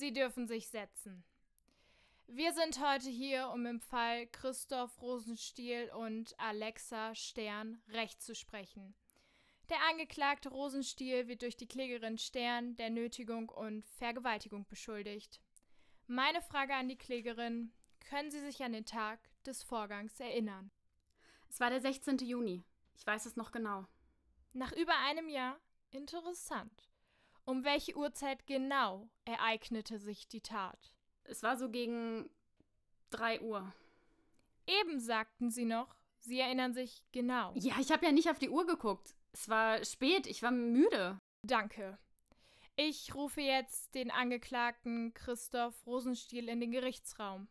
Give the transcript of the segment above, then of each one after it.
Sie dürfen sich setzen. Wir sind heute hier, um im Fall Christoph Rosenstiel und Alexa Stern Recht zu sprechen. Der angeklagte Rosenstiel wird durch die Klägerin Stern der Nötigung und Vergewaltigung beschuldigt. Meine Frage an die Klägerin: Können Sie sich an den Tag des Vorgangs erinnern? Es war der 16. Juni. Ich weiß es noch genau. Nach über einem Jahr? Interessant. Um welche Uhrzeit genau ereignete sich die Tat? Es war so gegen 3 Uhr. Eben sagten Sie noch, Sie erinnern sich genau. Ja, ich habe ja nicht auf die Uhr geguckt. Es war spät, ich war müde. Danke. Ich rufe jetzt den Angeklagten Christoph Rosenstiel in den Gerichtsraum.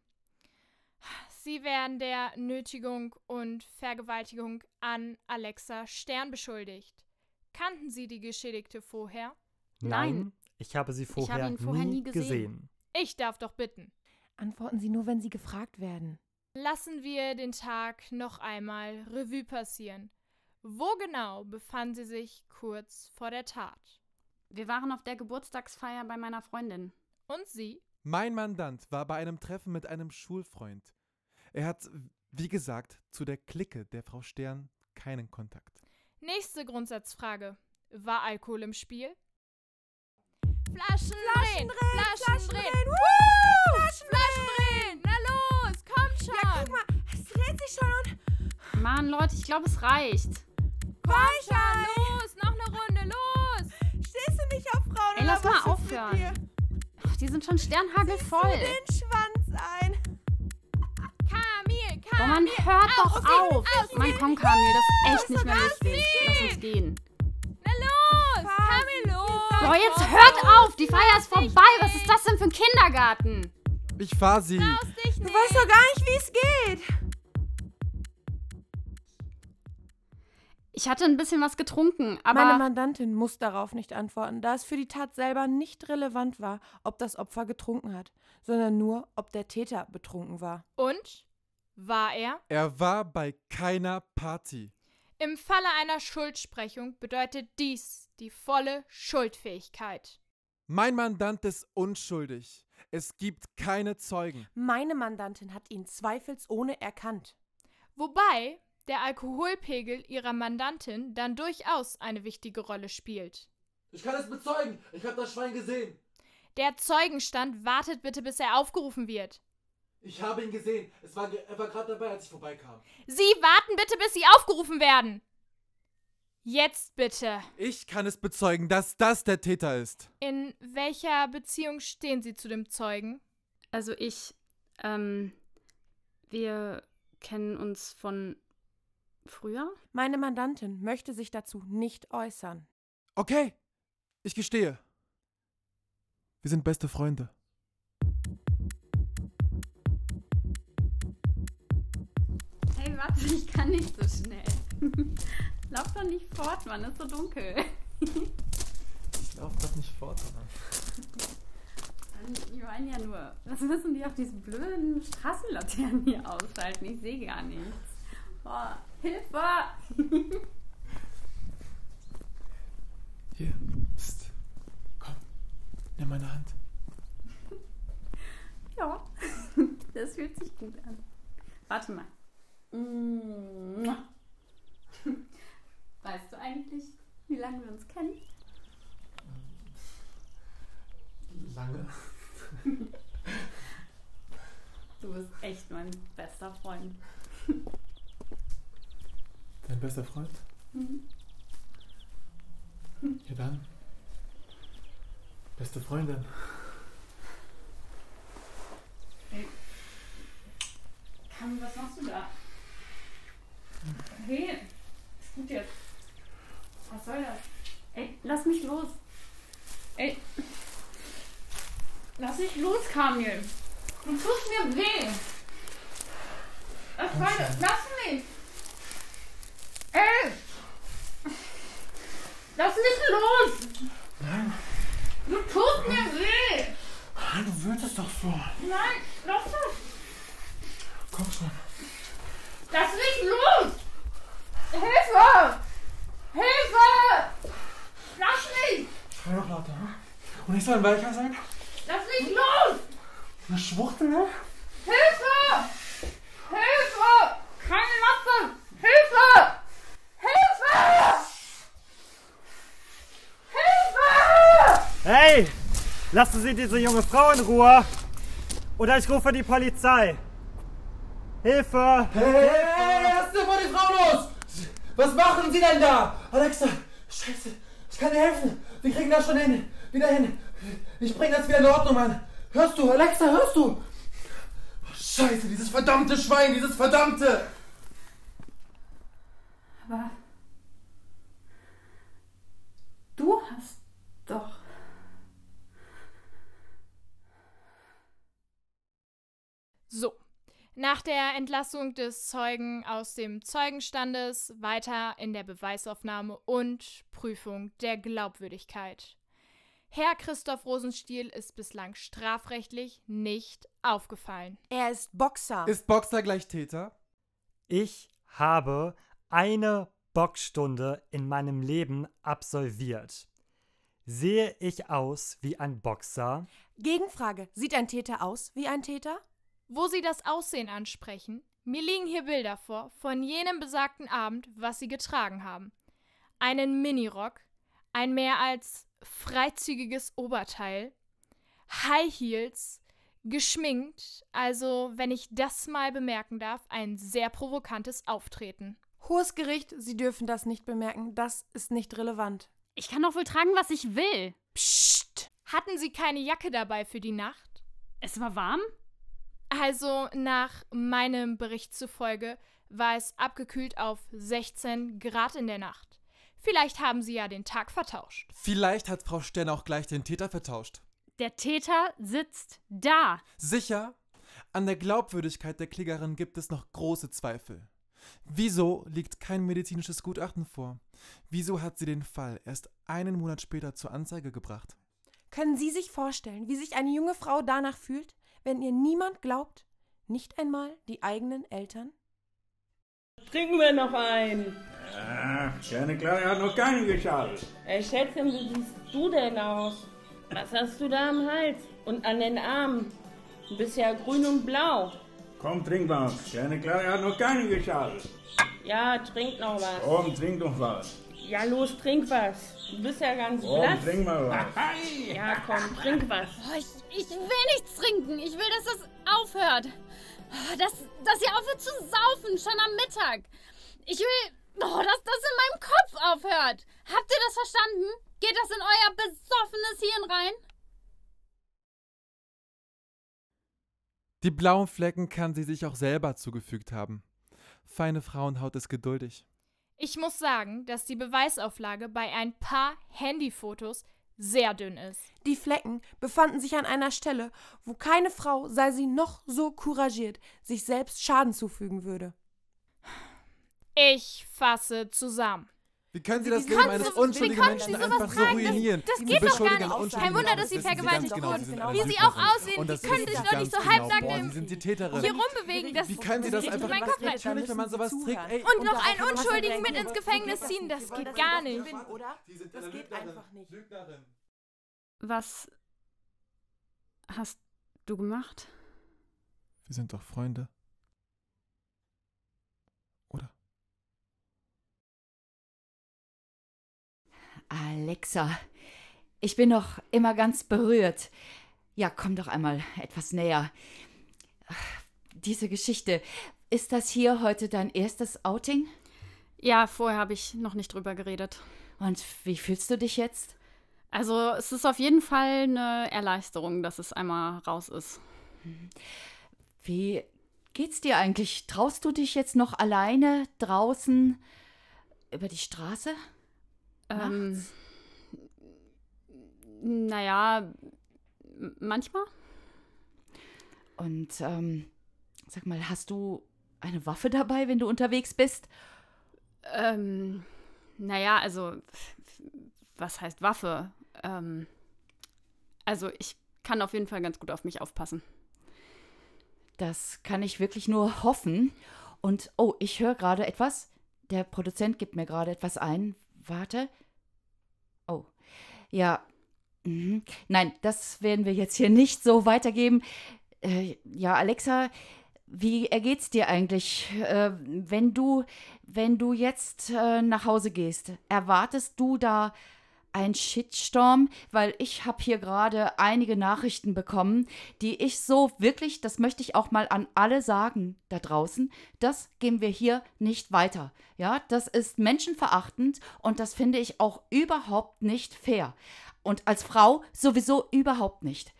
Sie werden der Nötigung und Vergewaltigung an Alexa Stern beschuldigt. Kannten Sie die Geschädigte vorher? Nein. ich habe sie vorher, habe ihn vorher nie nie gesehen. gesehen. Ich darf doch bitten. Antworten Sie nur, wenn Sie gefragt werden. Lassen wir den Tag noch einmal Revue passieren. Wo genau befanden Sie sich kurz vor der Tat? Wir waren auf der Geburtstagsfeier bei meiner Freundin. Und Sie? Mein Mandant war bei einem Treffen mit einem Schulfreund. Er hat, wie gesagt, zu der Clique der Frau Stern keinen Kontakt. Nächste Grundsatzfrage. War Alkohol im Spiel? Flaschen, drehen! Flaschen, drehen! Woo! Flaschen drehen! Na los, kommt schon! Ja, guck mal, es dreht sich schon und Mann, Leute, ich glaube, es reicht. Komm schon, los, noch eine Runde, los! stehst du nicht auf Frauen Ey, oder lass mal aufhören. Ach, die sind schon sternhagelvoll. Den Schwanz ein. Kamil, Boah, man Kamil! hört doch aus, auf. aus, Mann, komm, Kamil, das ist echt nicht mehr lustig. Lass uns gehen. Boah, jetzt hört auf. Die Feier ist vorbei. Was ist das denn für ein Kindergarten? Ich fahr sie. Du weißt doch gar nicht, wie es geht. Ich hatte ein bisschen was getrunken, Meine aber Mandantin muss darauf nicht antworten, da es für die Tat selber nicht relevant war, ob das Opfer getrunken hat, sondern nur, ob der Täter betrunken war. Und? War er? Er war bei keiner Party. Im Falle einer Schuldsprechung bedeutet dies die volle Schuldfähigkeit. Mein Mandant ist unschuldig. Es gibt keine Zeugen. Meine Mandantin hat ihn zweifelsohne erkannt. Wobei der Alkoholpegel ihrer Mandantin dann durchaus eine wichtige Rolle spielt. Ich kann es bezeugen. Ich habe das Schwein gesehen. Der Zeugenstand wartet bitte, bis er aufgerufen wird. Ich habe ihn gesehen. Es war, er war gerade dabei, als ich vorbeikam. Sie warten bitte, bis Sie aufgerufen werden. Jetzt bitte. Ich kann es bezeugen, dass das der Täter ist. In welcher Beziehung stehen Sie zu dem Zeugen? also ich, ähm, wir kennen uns von früher. Meine Mandantin möchte sich dazu nicht äußern. Okay, ich gestehe. Wir sind beste Freunde. Warte, ich kann nicht so schnell. Lauf doch nicht fort, Mann, ist so dunkel. Ich laufe doch nicht fort, Mann. Die meinen ja nur, was müssen die auf diesen blöden Straßenlaternen hier ausschalten? Ich sehe gar nichts. Boah, Hilfe! Hier, Psst. Komm, nimm meine Hand. Ja, das fühlt sich gut an. Warte mal. Weißt du eigentlich, wie lange wir uns kennen? Lange. Du bist echt mein bester Freund. Dein bester Freund? Mhm. Ja dann. Beste Freundin. Kam, was machst du da? Hey, ist gut jetzt. Was soll das? Ey, lass mich los. Ey. Lass mich los, Kamil. Du tust mir weh. Das war, lass mich. Ey. Lass mich los. Nein, Du tust mir weh. nein, du würdest doch so. Nein, lass das. Komm schon. Lass mich los. Hilfe. Hilfe. Lass mich. Schrei noch lauter. hm? Und ich soll ein Weicher sein? Lass mich los! Eine Schwuchtel, ne? Hilfe! Hilfe! Keine Maske! Hilfe! Hilfe! Hilfe! Hey! Lassen Sie diese junge Frau in Ruhe! Oder ich rufe die Polizei! Hilfe! Hey, hey, lass mal die Frau los! Was machen Sie denn da? Alexa, scheiße, ich kann dir helfen. Wir kriegen das schon hin. Wieder hin. Ich bring das wieder in Ordnung, Mann. Hörst du, Alexa, hörst du? Oh, scheiße, dieses verdammte Schwein, dieses verdammte! Aber du hast doch. So, nach der Entlassung des Zeugen aus dem Zeugenstandes weiter in der Beweisaufnahme und Prüfung der Glaubwürdigkeit. Herr Christoph Rosenstiel ist bislang strafrechtlich nicht aufgefallen. Er ist Boxer. Ist Boxer gleich Täter? Ich habe eine Boxstunde in meinem Leben absolviert. Sehe ich aus wie ein Boxer? Gegenfrage. Sieht ein Täter aus wie ein Täter? Wo Sie das Aussehen ansprechen, mir liegen hier Bilder vor von jenem besagten Abend, was Sie getragen haben. Einen Minirock, ein mehr als freizügiges Oberteil, High Heels, geschminkt, also, wenn ich das mal bemerken darf, ein sehr provokantes Auftreten. Hohes Gericht, Sie dürfen das nicht bemerken. Das ist nicht relevant. Ich kann doch wohl tragen, was ich will. Psst! Hatten Sie keine Jacke dabei für die Nacht? Es war warm? Also nach meinem Bericht zufolge war es abgekühlt auf 16 Grad in der Nacht. Vielleicht haben Sie ja den Tag vertauscht. Vielleicht hat Frau Stern auch gleich den Täter vertauscht. Der Täter sitzt da. Sicher? An der Glaubwürdigkeit der Klägerin gibt es noch große Zweifel. Wieso liegt kein medizinisches Gutachten vor? Wieso hat sie den Fall erst einen Monat später zur Anzeige gebracht? Können Sie sich vorstellen, wie sich eine junge Frau danach fühlt, wenn ihr niemand glaubt? Nicht einmal die eigenen Eltern? Trinken wir noch einen. Ja, kleine Claudia hat noch keinen geschadet. Ey, Schätzchen, wie siehst du denn aus? Was hast du da am Hals und an den Armen? Du bist ja grün und blau. Komm, trink was. Kleine Claudia hat noch keinen geschadet. Ja, trink noch was. Komm, trink doch was. Ja, los, trink was. Du bist ja ganz Komm, blass. trink mal was. Ja, komm, trink was. Oh, ich, ich will nichts trinken. Ich will, dass das aufhört. Oh, Dass, dass ihr aufhört zu saufen, schon am Mittag. Ich will, oh, dass das in meinem Kopf aufhört. Habt ihr das verstanden? Geht das in euer besoffenes Hirn rein? Die blauen Flecken kann sie sich auch selber zugefügt haben. Feine Frauenhaut ist geduldig. Ich muss sagen, dass die Beweisauflage bei ein paar Handyfotos sehr dünn ist. Die Flecken befanden sich an einer Stelle, wo keine Frau, sei sie noch so couragiert, sich selbst Schaden zufügen würde. Ich fasse zusammen. Wie können Sie das Wie Leben konnten eines unschuldigen Menschen Sie sowas einfach so? Das- ruinieren? das Sie geht doch gar nicht. Kein Wunder, dass Sie Das vergewaltigt ganz wurden. Sind Wie Sie auch aussehen, das Sie können sich doch nicht so genau. halbnackt Boah, im- Sie sind die Täterin. Hier rumbewegen, das Wie können Sie das geht einfach mein Kopf rein. Natürlich, wenn man sowas trägt, ey, Und noch einen Unschuldigen mit ins Gefängnis ziehen, das das geht gar nicht. Das geht einfach nicht. Was hast du gemacht? Wir sind doch Freunde. Alexa, ich bin noch immer ganz berührt. Ja, komm doch einmal etwas näher. Diese Geschichte, ist das hier heute dein erstes Outing? Ja, vorher habe ich noch nicht drüber geredet. Und wie fühlst du dich jetzt? Also, es ist auf jeden Fall eine Erleichterung, dass es einmal raus ist. Wie geht's dir eigentlich? Traust du dich jetzt noch alleine draußen über die Straße? Ähm, naja, manchmal. Und ähm, sag mal, hast du eine Waffe dabei, wenn du unterwegs bist? Ähm, naja, also, was heißt Waffe? Ähm, also, ich kann auf jeden Fall ganz gut auf mich aufpassen. Das kann ich wirklich nur hoffen. Und oh, ich höre gerade etwas. Der Produzent gibt mir gerade etwas ein. Warte. Oh. Ja, Mhm. Nein, das werden wir jetzt hier nicht so weitergeben. Äh, ja, Alexa, wie ergeht's dir eigentlich, äh, wenn du, wenn du jetzt äh, nach Hause gehst? Erwartest du da ein Shitstorm, weil ich habe hier gerade einige Nachrichten bekommen, die ich so wirklich, das möchte ich auch mal an alle sagen da draußen, das geben wir hier nicht weiter. Ja, das ist menschenverachtend und das finde ich auch überhaupt nicht fair. Und als Frau sowieso überhaupt nicht.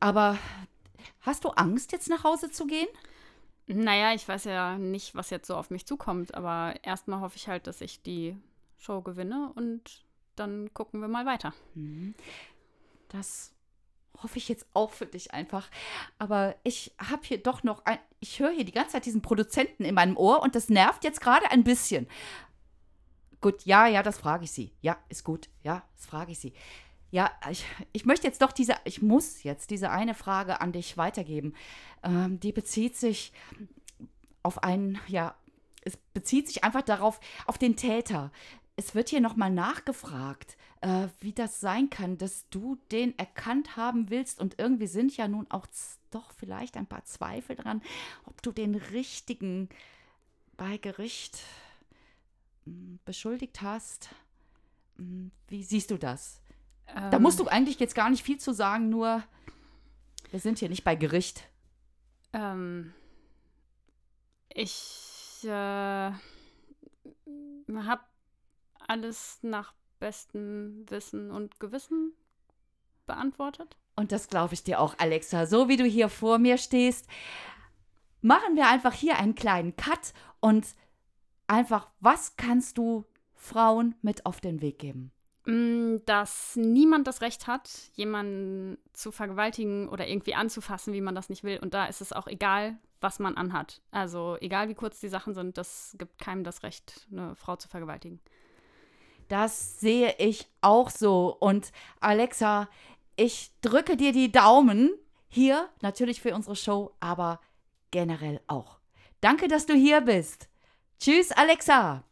Aber hast du Angst, jetzt nach Hause zu gehen? Naja, ich weiß ja nicht, was jetzt so auf mich zukommt, aber erstmal hoffe ich halt, dass ich die Show gewinne und dann gucken wir mal weiter. Mhm. Das hoffe ich jetzt auch für dich einfach. Aber ich habe hier doch noch ein. Ich höre hier die ganze Zeit diesen Produzenten in meinem Ohr und das nervt jetzt gerade ein bisschen. Gut, ja, ja, das frage ich Sie. Ja, ist gut. Ja, das frage ich Sie. Ja, ich, ich möchte jetzt doch diese, ich muss jetzt diese eine Frage an dich weitergeben. Ähm, die bezieht sich auf einen, ja, es bezieht sich einfach darauf, auf den Täter es wird hier nochmal nachgefragt, äh, wie das sein kann, dass du den erkannt haben willst. Und irgendwie sind ja nun auch doch vielleicht ein paar Zweifel dran, ob du den richtigen bei Gericht hm, beschuldigt hast. Hm, wie siehst du das? Ähm, da musst du eigentlich jetzt gar nicht viel zu sagen, nur wir sind hier nicht bei Gericht. Ähm, ich äh, habe alles nach bestem Wissen und Gewissen beantwortet. Und das glaube ich dir auch, Alexa. So wie du hier vor mir stehst, machen wir einfach hier einen kleinen Cut und einfach, was kannst du Frauen mit auf den Weg geben? Mm, dass niemand das Recht hat, jemanden zu vergewaltigen oder irgendwie anzufassen, wie man das nicht will. Und da ist es auch egal, was man anhat. Also egal, wie kurz die Sachen sind, das gibt keinem das Recht, eine Frau zu vergewaltigen. Das sehe ich auch so. Und Alexa, ich drücke dir die Daumen. Hier natürlich für unsere Show, aber generell auch. Danke, dass du hier bist. Tschüss, Alexa.